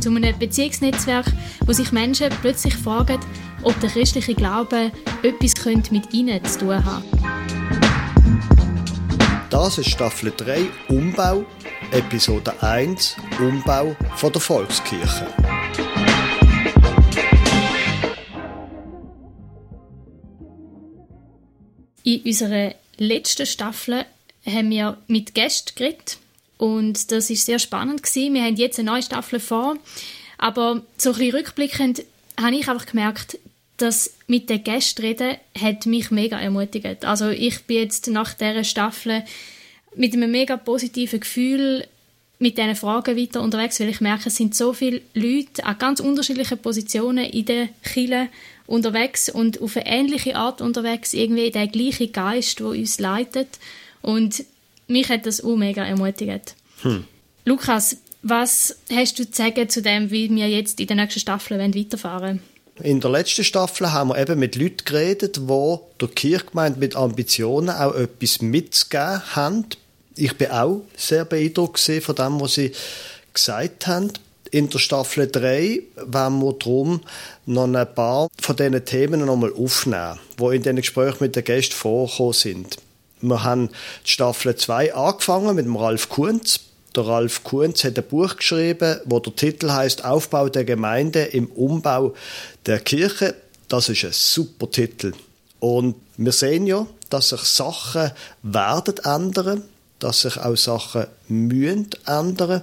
Zu einem Beziehungsnetzwerk, wo sich Menschen plötzlich fragen, ob der christliche Glaube etwas mit ihnen zu tun hat. Das ist Staffel 3 Umbau, Episode 1 Umbau von der Volkskirche. In unserer letzten Staffel haben wir mit Gästen geredet und das ist sehr spannend gewesen. Wir haben jetzt eine neue Staffel vor, aber so ein bisschen rückblickend habe ich einfach gemerkt, dass mit den Gästen reden hat mich mega ermutigt. Also ich bin jetzt nach dieser Staffel mit einem mega positiven Gefühl mit diesen Fragen weiter unterwegs, weil ich merke, es sind so viele Leute an ganz unterschiedlichen Positionen in der Kirche unterwegs und auf eine ähnliche Art unterwegs, irgendwie der gleiche Geist, der uns leitet. Und mich hat das auch mega ermutigt. Hm. Lukas, was hast du zu sagen zu dem, wie wir jetzt in der nächsten Staffel weiterfahren wollen? In der letzten Staffel haben wir eben mit Leuten geredet, die der Kirchgemeinde mit Ambitionen auch etwas mitzugeben haben. Ich bin auch sehr beeindruckt von dem, was sie gesagt haben. In der Staffel 3 werden wir darum noch ein paar von diesen Themen nochmal aufnehmen, die in den Gesprächen mit den Gästen vorgekommen sind. Wir haben die Staffel 2 angefangen mit dem Ralf Kunz. Der Ralf Kunz hat ein Buch geschrieben, wo der Titel heißt Aufbau der Gemeinde im Umbau der Kirche. Das ist ein super Titel. Und wir sehen ja, dass sich Sachen werden ändern, dass sich auch Sachen mühen ändern.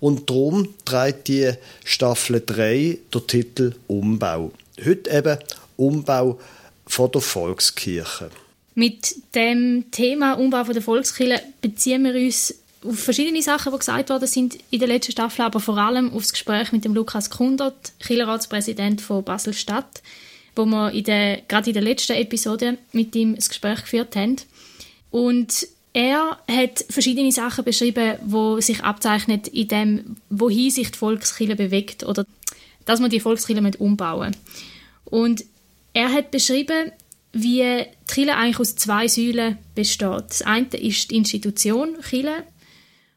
Und darum trägt die Staffel 3 der Titel Umbau. Heute eben Umbau von der Volkskirche. Mit dem Thema Umbau von der Volkskirche beziehen wir uns auf verschiedene Sachen, die gesagt worden sind in der letzten Staffel, aber vor allem auf das Gespräch mit dem Lukas Kundert, Kirchenratspräsident von Basel-Stadt, wo wir in der, gerade in der letzten Episode mit ihm das Gespräch geführt haben. Und er hat verschiedene Sachen beschrieben, wo sich abzeichnet in dem, wohin sich die Volkskirche bewegt oder dass man die Volkskirche umbauen Und er hat beschrieben, wie Kirche eigentlich aus zwei Säulen besteht. Das eine ist die Institution Kirche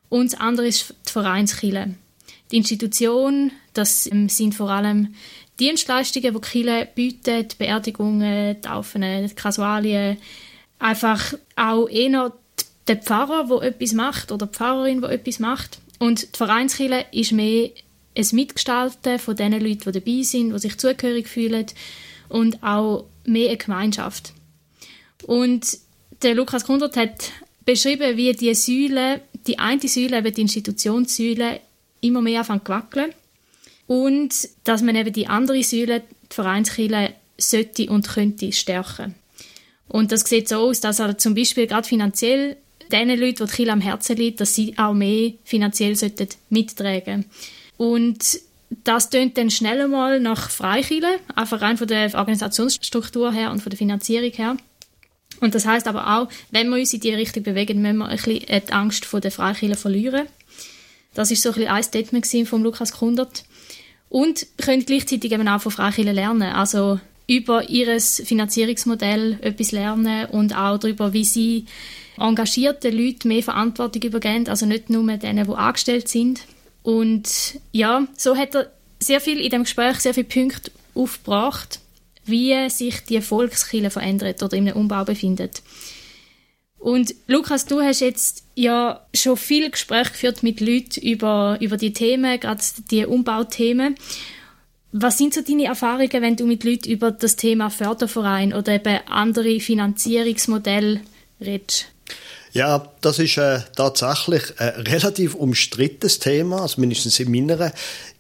und das andere ist die Vereinskirche. Die Institution, das sind vor allem Dienstleistungen, die Kirche bietet, Beerdigungen, Taufen, Kasualien, einfach auch eher der Pfarrer, der etwas macht oder die Pfarrerin, die etwas macht. Und die Vereinskirche ist mehr ein Mitgestalten von den Leuten, die dabei sind, die sich zugehörig fühlen und auch mehr eine Gemeinschaft. Und der Lukas Kundert hat beschrieben, wie die Säule, die eine Säule, eben die Institutionssäule, immer mehr anfängt zu wackeln und dass man eben die andere Säule, die Vereinskirche, sollte und könnte stärken. Und das sieht so aus, dass er zum Beispiel gerade finanziell den Leuten, die die am Herzen liegt, dass sie auch mehr finanziell sollten mittragen Und das tönt dann schnell mal nach Freikirche, einfach rein von der Organisationsstruktur her und von der Finanzierung her. Und das heißt aber auch, wenn wir uns in die Richtung bewegen, müssen wir ein bisschen die Angst vor der Freikirche verlieren. Das ist so ein bisschen ein Statement von Lukas Kundert. Und können gleichzeitig eben auch von Freikirche lernen. Also über ihr Finanzierungsmodell etwas lernen und auch darüber, wie sie engagierten Leuten mehr Verantwortung übergeben, also nicht nur denen, die angestellt sind. Und ja, so hat er sehr viel in dem Gespräch, sehr viele Punkte aufgebracht, wie sich die Volkskirche verändert oder einem Umbau befindet. Und Lukas, du hast jetzt ja schon viel Gespräch geführt mit Leuten über, über die Themen, gerade die Umbauthemen. Was sind so deine Erfahrungen, wenn du mit Leuten über das Thema Förderverein oder eben andere Finanzierungsmodelle redest? Ja, das ist äh, tatsächlich ein relativ umstrittenes Thema, also mindestens in meiner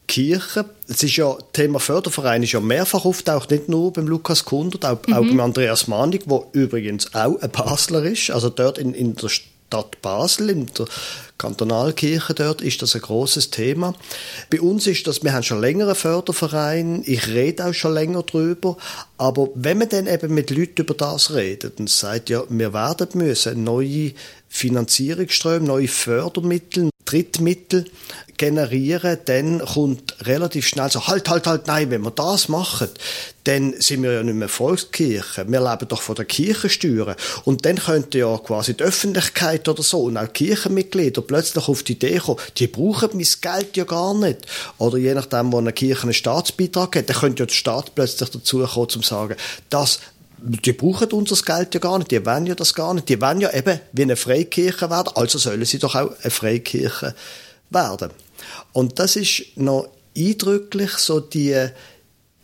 Kirche. Es ist ja, Thema Förderverein ist ja mehrfach auftaucht, nicht nur beim Lukas Kundert, auch, mhm. auch beim Andreas Manig, der übrigens auch ein Basler ist. Also dort in, in der Stadt Basel, in der Kantonalkirche dort, ist das ein großes Thema. Bei uns ist das, wir haben schon länger einen Förderverein, ich rede auch schon länger drüber, aber wenn man dann eben mit Leuten über das redet und sagt, ja, wir werden müssen neue Finanzierungsströme, neue Fördermittel, Drittmittel generieren, dann kommt relativ schnell so, halt, halt, halt, nein, wenn wir das machen, dann sind wir ja nicht mehr Volkskirche. Wir leben doch von der Kirchensteuer. Und dann könnte ja quasi die Öffentlichkeit oder so und auch Kirchenmitglieder plötzlich auf die Idee kommen, die brauchen mein Geld ja gar nicht. Oder je nachdem, wo eine Kirche einen Staatsbeitrag hat, dann könnte ja der Staat plötzlich dazu kommen, zu sagen, das die brauchen unser Geld ja gar nicht, die wollen ja das gar nicht. Die wollen ja eben wie eine Freikirche werden, also sollen sie doch auch eine Freikirche werden. Und das ist noch eindrücklich, so die,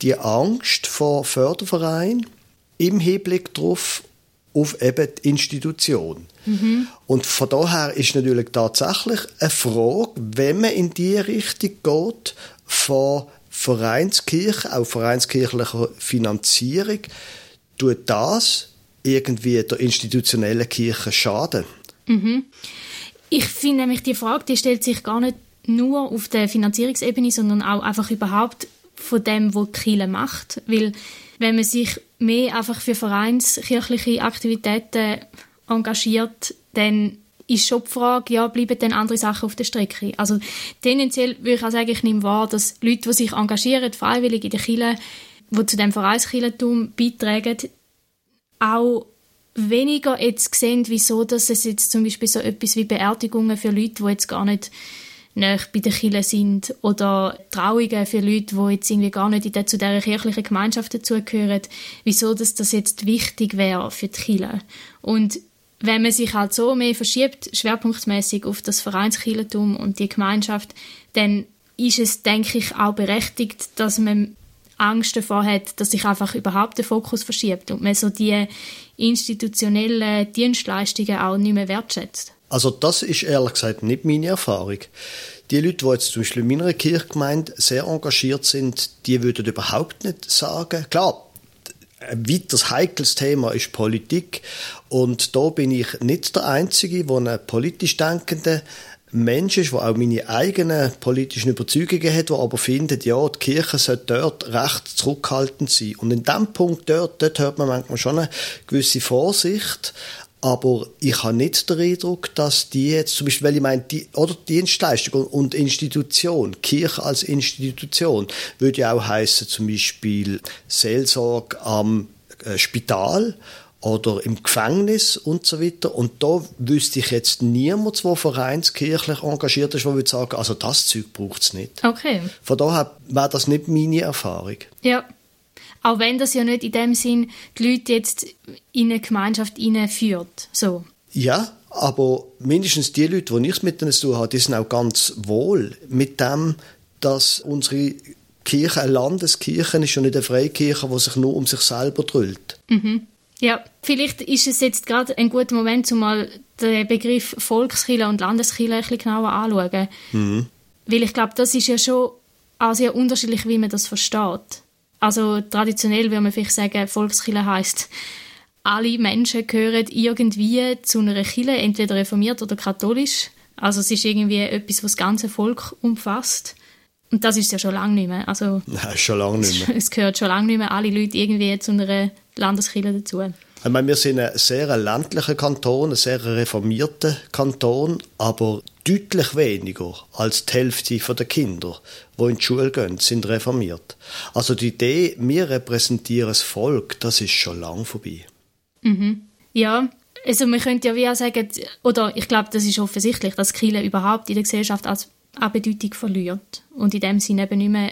die Angst vor Fördervereinen im Hinblick darauf, auf eben die Institution. Mhm. Und von daher ist natürlich tatsächlich eine Frage, wenn man in die Richtung geht, von Vereinskirche, auch vereinskirchlicher Finanzierung, tut das irgendwie der institutionellen Kirche schaden? Mhm. Ich finde nämlich, die Frage, die stellt sich gar nicht nur auf der Finanzierungsebene, sondern auch einfach überhaupt von dem, was die Kirche macht. Weil wenn man sich mehr einfach für vereinskirchliche Aktivitäten engagiert, dann ist schon die Frage, ja, bleiben dann andere Sachen auf der Strecke? Also tendenziell würde ich auch sagen, ich nehme wahr, dass Leute, die sich engagieren, freiwillig in der Kirche, die zu dem Vereinskirchentum beitragen, auch weniger jetzt sehen, wieso dass es jetzt zum Beispiel so etwas wie Beerdigungen für Leute, die jetzt gar nicht näher bei den Kirchen sind oder Trauungen für Leute, die jetzt irgendwie gar nicht der, zu dieser kirchlichen Gemeinschaft dazugehören, wieso dass das jetzt wichtig wäre für die Kirche. Und wenn man sich halt so mehr verschiebt, schwerpunktmäßig auf das Vereinskirchentum und die Gemeinschaft, dann ist es, denke ich, auch berechtigt, dass man Angst davor hat, dass sich einfach überhaupt der Fokus verschiebt und man so die institutionellen Dienstleistungen auch nicht mehr wertschätzt. Also das ist ehrlich gesagt nicht meine Erfahrung. Die Leute, die jetzt zum Beispiel in meiner Kirchgemeinde sehr engagiert sind, die würden überhaupt nicht sagen, klar, ein weiteres heikles Thema ist Politik und da bin ich nicht der Einzige, der einen politisch denkenden Mensch ist, der auch meine eigenen politischen Überzeugungen hat, der aber findet, ja, die Kirche sollte dort recht zurückhaltend sein. Und in dem Punkt dort, dort hört man manchmal schon eine gewisse Vorsicht. Aber ich habe nicht den Eindruck, dass die jetzt, zum Beispiel, weil ich meine, die, oder Dienstleistung und Institution, Kirche als Institution, würde ja auch heißen, zum Beispiel Seelsorge am äh, Spital oder im Gefängnis und so weiter. Und da wüsste ich jetzt niemand, der vereinskirchlich engagiert ist, der würde sagen, also das Zeug braucht es nicht. Okay. Von daher wäre das nicht meine Erfahrung. Ja. Auch wenn das ja nicht in dem Sinn die Leute jetzt in eine Gemeinschaft führt. So. Ja, aber mindestens die Leute, die nichts mit denen zu tun haben, die sind auch ganz wohl mit dem, dass unsere Kirche eine Landeskirche ist und nicht eine Freikirche, die sich nur um sich selber drüllt. Mhm. Ja, vielleicht ist es jetzt gerade ein guter Moment, um mal den Begriff Volkskirche und Landeskirche ein bisschen genauer anzuschauen. Mhm. Weil ich glaube, das ist ja schon auch sehr unterschiedlich, wie man das versteht. Also traditionell würde man vielleicht sagen, Volkskirche heißt alle Menschen gehören irgendwie zu einer Kirche, entweder reformiert oder katholisch. Also es ist irgendwie etwas, was das ganze Volk umfasst. Und das ist ja schon lange nicht mehr. Also, Nein, schon lange nicht mehr. es gehört schon lange nicht mehr alle Leute irgendwie zu einer Landeskirche dazu. Ich meine, wir sind ein sehr ländlicher Kanton, ein sehr reformierter Kanton, aber deutlich weniger als die Hälfte der Kinder, die in die Schule gehen, sind reformiert. Also die Idee, wir repräsentieren das Volk, das ist schon lang vorbei. Mhm. Ja, also man könnte ja wie auch sagen, oder ich glaube, das ist offensichtlich, dass Kirche überhaupt in der Gesellschaft als an Bedeutung verliert und in dem Sinne eben nicht mehr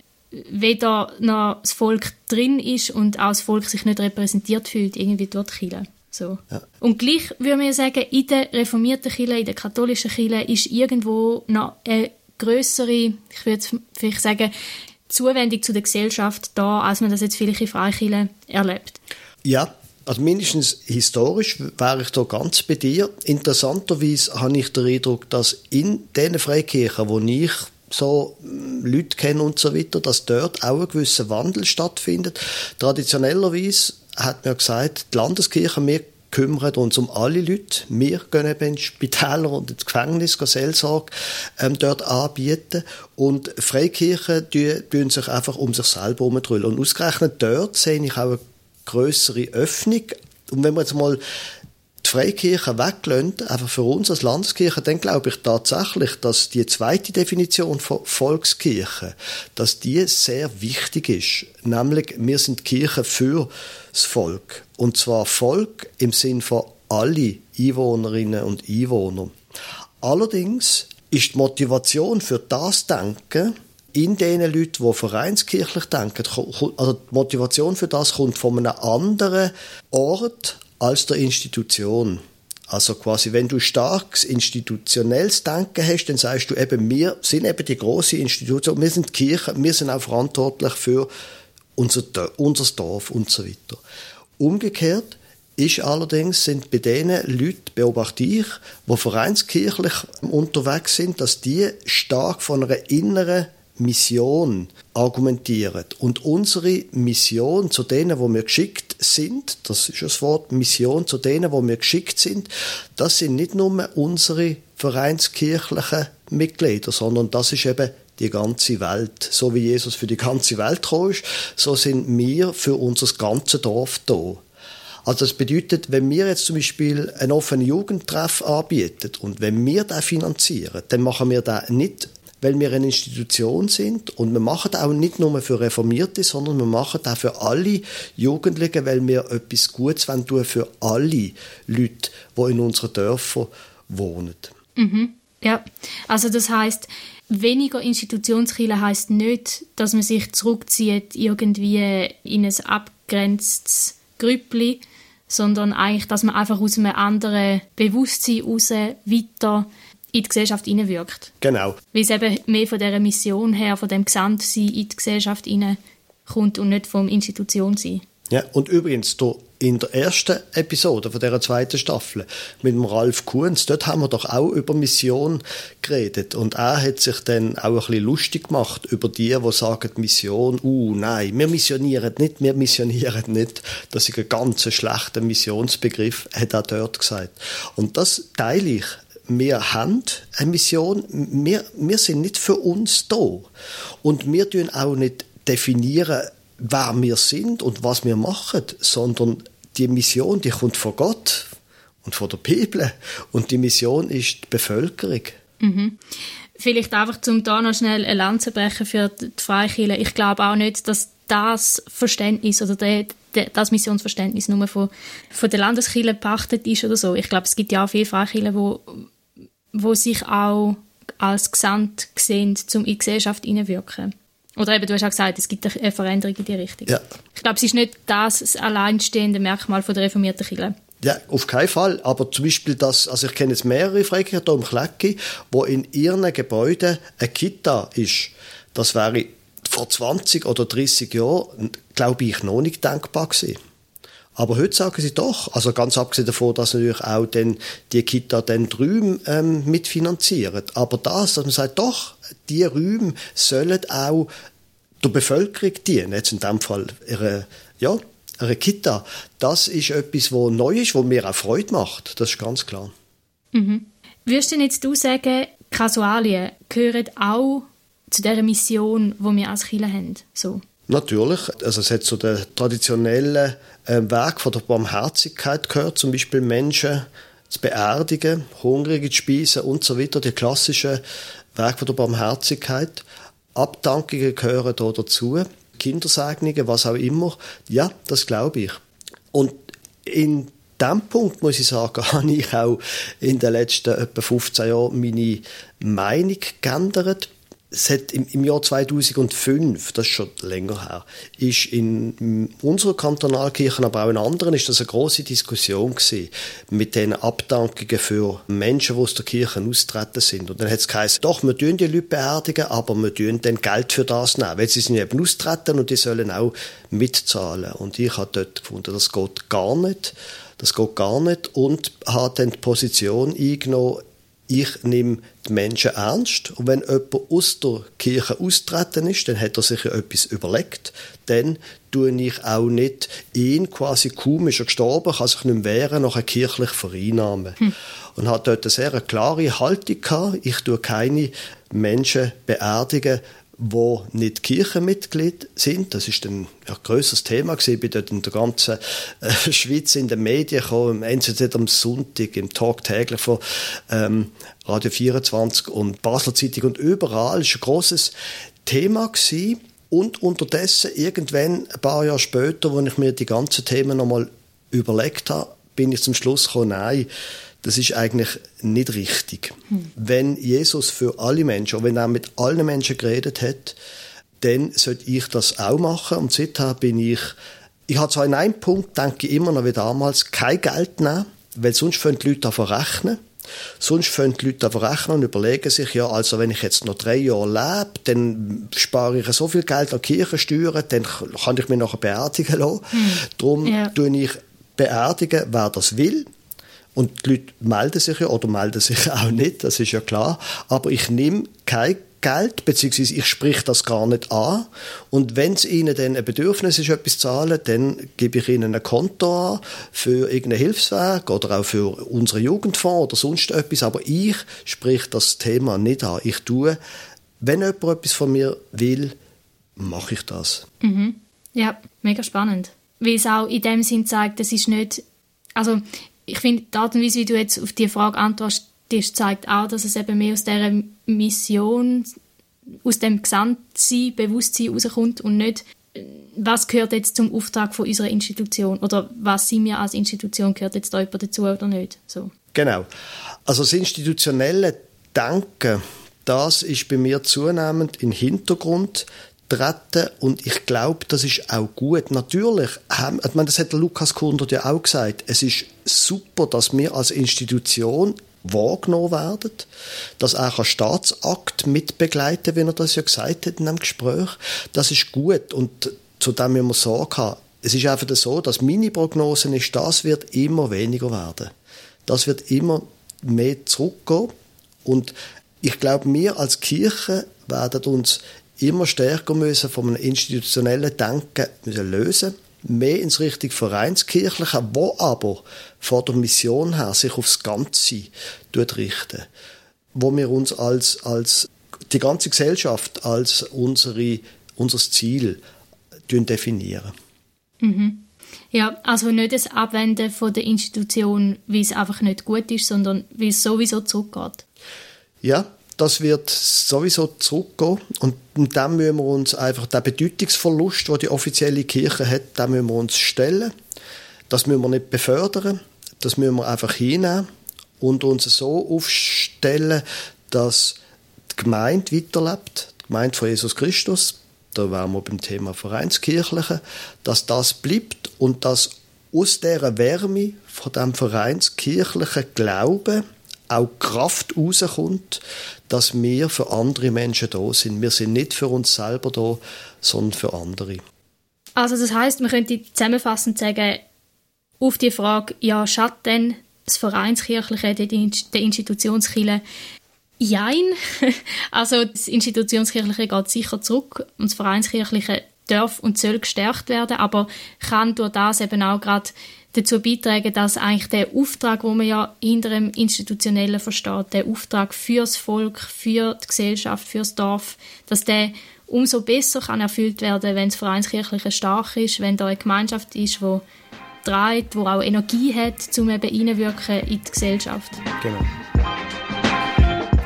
weder noch das Volk drin ist und auch das Volk sich nicht repräsentiert fühlt, irgendwie dort Kirche. So. Ja. Und gleich würde man sagen, in der reformierten Kirche, in der katholischen Kirche ist irgendwo noch eine größere, ich würde vielleicht sagen, Zuwendung zu der Gesellschaft da, als man das jetzt vielleicht in Freikirchen erlebt. Ja, also mindestens historisch wäre ich da ganz bei dir. Interessanterweise habe ich den Eindruck, dass in den Freikirchen, wo ich so hm, Leute kenne und so weiter, dass dort auch ein gewisser Wandel stattfindet. Traditionellerweise hat man gesagt, die Landeskirche, wir kümmern uns um alle Leute. Wir gehen eben ins Spitäler und ins Gefängnis Seelsorge ähm, dort anbieten. Und Freikirchen tun sich einfach um sich selber herumdrüllen. Und ausgerechnet dort sehe ich auch größere Öffnung. Und wenn wir jetzt mal die Freikirche weglösen, einfach für uns als Landeskirche, dann glaube ich tatsächlich, dass die zweite Definition von Volkskirche, dass die sehr wichtig ist. Nämlich, wir sind Kirche für das Volk. Und zwar Volk im Sinn von alle Einwohnerinnen und Einwohner. Allerdings ist die Motivation für das Denken in den Leuten, die vereinskirchlich denken, also die Motivation für das kommt von einem anderen Ort als der Institution. Also quasi, wenn du starkes institutionelles Denken hast, dann sagst du eben, wir sind eben die große Institution, wir sind die Kirche, wir sind auch verantwortlich für unser, unser Dorf und so weiter. Umgekehrt ist allerdings, sind bei den Leuten, beobachte ich, die vereinskirchlich unterwegs sind, dass die stark von einer inneren Mission argumentieren. Und unsere Mission zu denen, wo wir geschickt sind, das ist das Wort, Mission zu denen, wo wir geschickt sind, das sind nicht nur unsere vereinskirchlichen Mitglieder, sondern das ist eben die ganze Welt. So wie Jesus für die ganze Welt gekommen ist, so sind wir für unser ganzes Dorf da. Also das bedeutet, wenn wir jetzt zum Beispiel einen offenen Jugendtreff anbieten und wenn wir das finanzieren, dann machen wir das nicht weil wir eine Institution sind und wir machen das auch nicht nur für Reformierte, sondern wir machen das für alle Jugendlichen, weil wir etwas Gutes tun für alle Leute, die in unseren Dörfern wohnen. Mhm. Ja, also das heißt, weniger Institutionskirche heißt nicht, dass man sich zurückzieht irgendwie in ein abgrenztes Grüppli, sondern eigentlich, dass man einfach aus einem anderen Bewusstsein heraus weiter in die Gesellschaft hineinwirkt. Genau. Weil es eben mehr von dieser Mission her, von dem Gesamtsein in die Gesellschaft hineinkommt und nicht vom Institutionssein. Ja, und übrigens, in der ersten Episode von dieser zweiten Staffel mit dem Ralf Kuhns, dort haben wir doch auch über Mission geredet. Und er hat sich dann auch ein bisschen lustig gemacht über die, die sagen, Mission, uh, nein, wir missionieren nicht, wir missionieren nicht. Das ist ein ganz schlechter Missionsbegriff, hat er dort gesagt. Und das teile ich wir haben eine Mission, wir, wir sind nicht für uns da. Und wir tun auch nicht definieren, wer wir sind und was wir machen, sondern die Mission, die kommt von Gott und von der Bibel. Und die Mission ist die Bevölkerung. Mhm. Vielleicht einfach zum da noch schnell eine Lanze brechen für die Freikirche. Ich glaube auch nicht, dass das Verständnis oder der, der, das Missionsverständnis nur von, von der Landeskirche gepachtet ist oder so. Ich glaube, es gibt ja auch viele Freikirchen, die wo sich auch als Gesamt sehen, um in die Gesellschaft hineinwirken. Oder eben, du hast auch gesagt, es gibt eine Veränderung in die Richtung. Ja. Ich glaube, es ist nicht das, das alleinstehende Merkmal von der reformierten Kirche. Ja, auf keinen Fall. Aber zum Beispiel das, also ich kenne jetzt mehrere Freikirchen hier im Klecki, wo in ihren Gebäuden eine Kita ist. Das wäre vor 20 oder 30 Jahren, glaube ich, noch nicht denkbar gewesen. Aber heute sagen sie doch, also ganz abgesehen davon, dass natürlich auch dann die Kita dann die Räume ähm, mitfinanziert. Aber das, dass man sagt, doch, die Räume sollen auch der Bevölkerung dienen. Jetzt in dem Fall ihre, ja, ihre Kita. Das ist etwas, was neu ist, was mir auch Freude macht. Das ist ganz klar. Mhm. Würdest du jetzt du sagen, Kasualien gehören auch zu der Mission, die wir als Kirche haben? So? Natürlich. Also es hat so den traditionellen äh, Weg von der Barmherzigkeit gehört, zum Beispiel Menschen zu beerdigen, Hungrige zu speisen und so weiter, die klassischen Weg von der Barmherzigkeit. Abdankungen gehören da dazu, Kindersegnungen, was auch immer. Ja, das glaube ich. Und in diesem Punkt, muss ich sagen, habe ich auch in den letzten etwa 15 Jahren meine Meinung geändert es hat im, im, Jahr 2005, das ist schon länger her, ist in, unserer Kantonalkirche, aber auch in anderen, ist das eine große Diskussion gewesen mit den Abdankungen für Menschen, die aus der Kirche austreten sind. Und dann hat es geheißen, doch, wir tun die Leute beerdigen, aber wir tun dann Geld für das nehmen, weil sie sind eben austreten und die sollen auch mitzahlen. Und ich habe dort gefunden, das geht gar nicht. Das geht gar nicht und habe dann die Position eingenommen, ich nehme die Menschen ernst und wenn jemand aus der Kirche austreten ist, dann hat er sich ja etwas überlegt, dann tue ich auch nicht ihn quasi kaum ist er gestorben, kann sich nicht mehr wehren, nachher kirchlich vereinnahmen. Hm. Und hat dort eine sehr klare Haltung gehabt, ich tue keine Menschen beerdigen, wo nicht Kirchenmitglied sind. Das ist ein ja, grösseres Thema gewesen. Ich bin dort in der ganzen äh, Schweiz in den Medien gekommen, im NZZ am Sonntag, im Tag täglich von ähm, Radio 24 und Basler Zeitung und überall. Es war ein grosses Thema gewesen. Und unterdessen, irgendwann, ein paar Jahre später, als ich mir die ganzen Themen nochmal überlegt habe, bin ich zum Schluss gekommen, nein, das ist eigentlich nicht richtig. Hm. Wenn Jesus für alle Menschen, wenn er mit allen Menschen geredet hat, dann sollte ich das auch machen. Und seither bin ich, ich habe zwar in einem Punkt, denke ich immer noch wie damals, kein Geld nehmen, weil sonst fangen die Leute davon rechnen. Sonst fangen die Leute davon rechnen und überlegen sich, ja, also wenn ich jetzt noch drei Jahre lebe, dann spare ich so viel Geld an Kirchensteuern, dann kann ich mich nachher beerdigen lassen. Hm. Darum ja. tue ich beerdigen, wer das will. Und die Leute melden sich ja oder melden sich auch nicht, das ist ja klar. Aber ich nehme kein Geld, beziehungsweise ich sprich das gar nicht an. Und wenn es ihnen dann ein Bedürfnis ist, etwas zu zahlen, dann gebe ich ihnen ein Konto an für irgendein Hilfswerk oder auch für unsere Jugendfonds oder sonst etwas. Aber ich sprich das Thema nicht an. Ich tue, wenn jemand etwas von mir will, mache ich das. Mhm. Ja, mega spannend. Weil es auch in dem Sinn zeigt, es ist nicht, also ich finde, die Art und Weise, wie du jetzt auf die Frage antwortest, zeigt auch, dass es eben mehr aus dieser Mission, aus dem Gesamtsein, Bewusstsein rauskommt und nicht, was gehört jetzt zum Auftrag von unserer Institution oder was sind wir als Institution, gehört jetzt da jemand dazu oder nicht. So. Genau. Also das institutionelle Denken, das ist bei mir zunehmend im Hintergrund treten und ich glaube, das ist auch gut. Natürlich, ich meine, das hat der Lukas Kundert ja auch gesagt, es ist super, dass wir als Institution wahrgenommen werden, dass auch ein Staatsakt mitbegleiten, wie er das ja gesagt hat in einem Gespräch. Das ist gut und zu dem müssen wir Sorge haben. Es ist einfach so, dass meine Prognose ist, das wird immer weniger werden. Das wird immer mehr zurückgehen und ich glaube, wir als Kirche werden uns immer stärker müssen von einem institutionellen Denken müssen lösen mehr ins richtig Vereinskirchliche, wo aber vor der Mission her sich aufs Ganze richten, wo wir uns als, als die ganze Gesellschaft als unsere, unser Ziel definieren. Mhm. Ja, also nicht das Abwenden von der Institution, wie es einfach nicht gut ist, sondern wie es sowieso zurückgeht. Ja, das wird sowieso zurückgehen. Und dann müssen wir uns einfach den Bedeutungsverlust, den die offizielle Kirche hat, den müssen wir uns stellen. Das müssen wir nicht befördern. Das müssen wir einfach hinnehmen und uns so aufstellen, dass die Gemeinde weiterlebt, die Gemeinde von Jesus Christus, da wären wir beim Thema Vereinskirchliche, dass das bleibt und dass aus dieser Wärme von dem vereinskirchlichen Glauben auch Kraft rauskommt, dass wir für andere Menschen da sind. Wir sind nicht für uns selber da, sondern für andere. Also das heißt, man könnte zusammenfassend sagen, auf die Frage, ja, schaut denn das Vereinskirchliche, der Institutionskirche, Jein. Also das Institutionskirchliche geht sicher zurück und das Vereinskirchliche darf und soll gestärkt werden, aber kann durch das eben auch gerade dazu beitragen, dass eigentlich der Auftrag, wo man ja hinter dem Institutionellen versteht, der Auftrag fürs Volk, für die Gesellschaft, fürs Dorf, dass der umso besser kann erfüllt werden, wenn das Vereinskirchliche stark ist, wenn da eine Gemeinschaft ist, die trägt, die auch Energie hat, um eben in die Gesellschaft. Genau.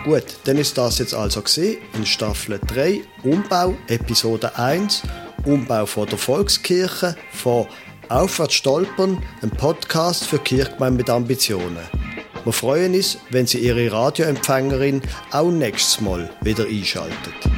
Gut, dann ist das jetzt also gesehen in Staffel 3 Umbau, Episode 1 Umbau von der Volkskirche von Aufwärts stolpern, ein Podcast für Kirchgemeinde mit Ambitionen. Wir freuen uns, wenn Sie Ihre Radioempfängerin auch nächstes Mal wieder einschaltet.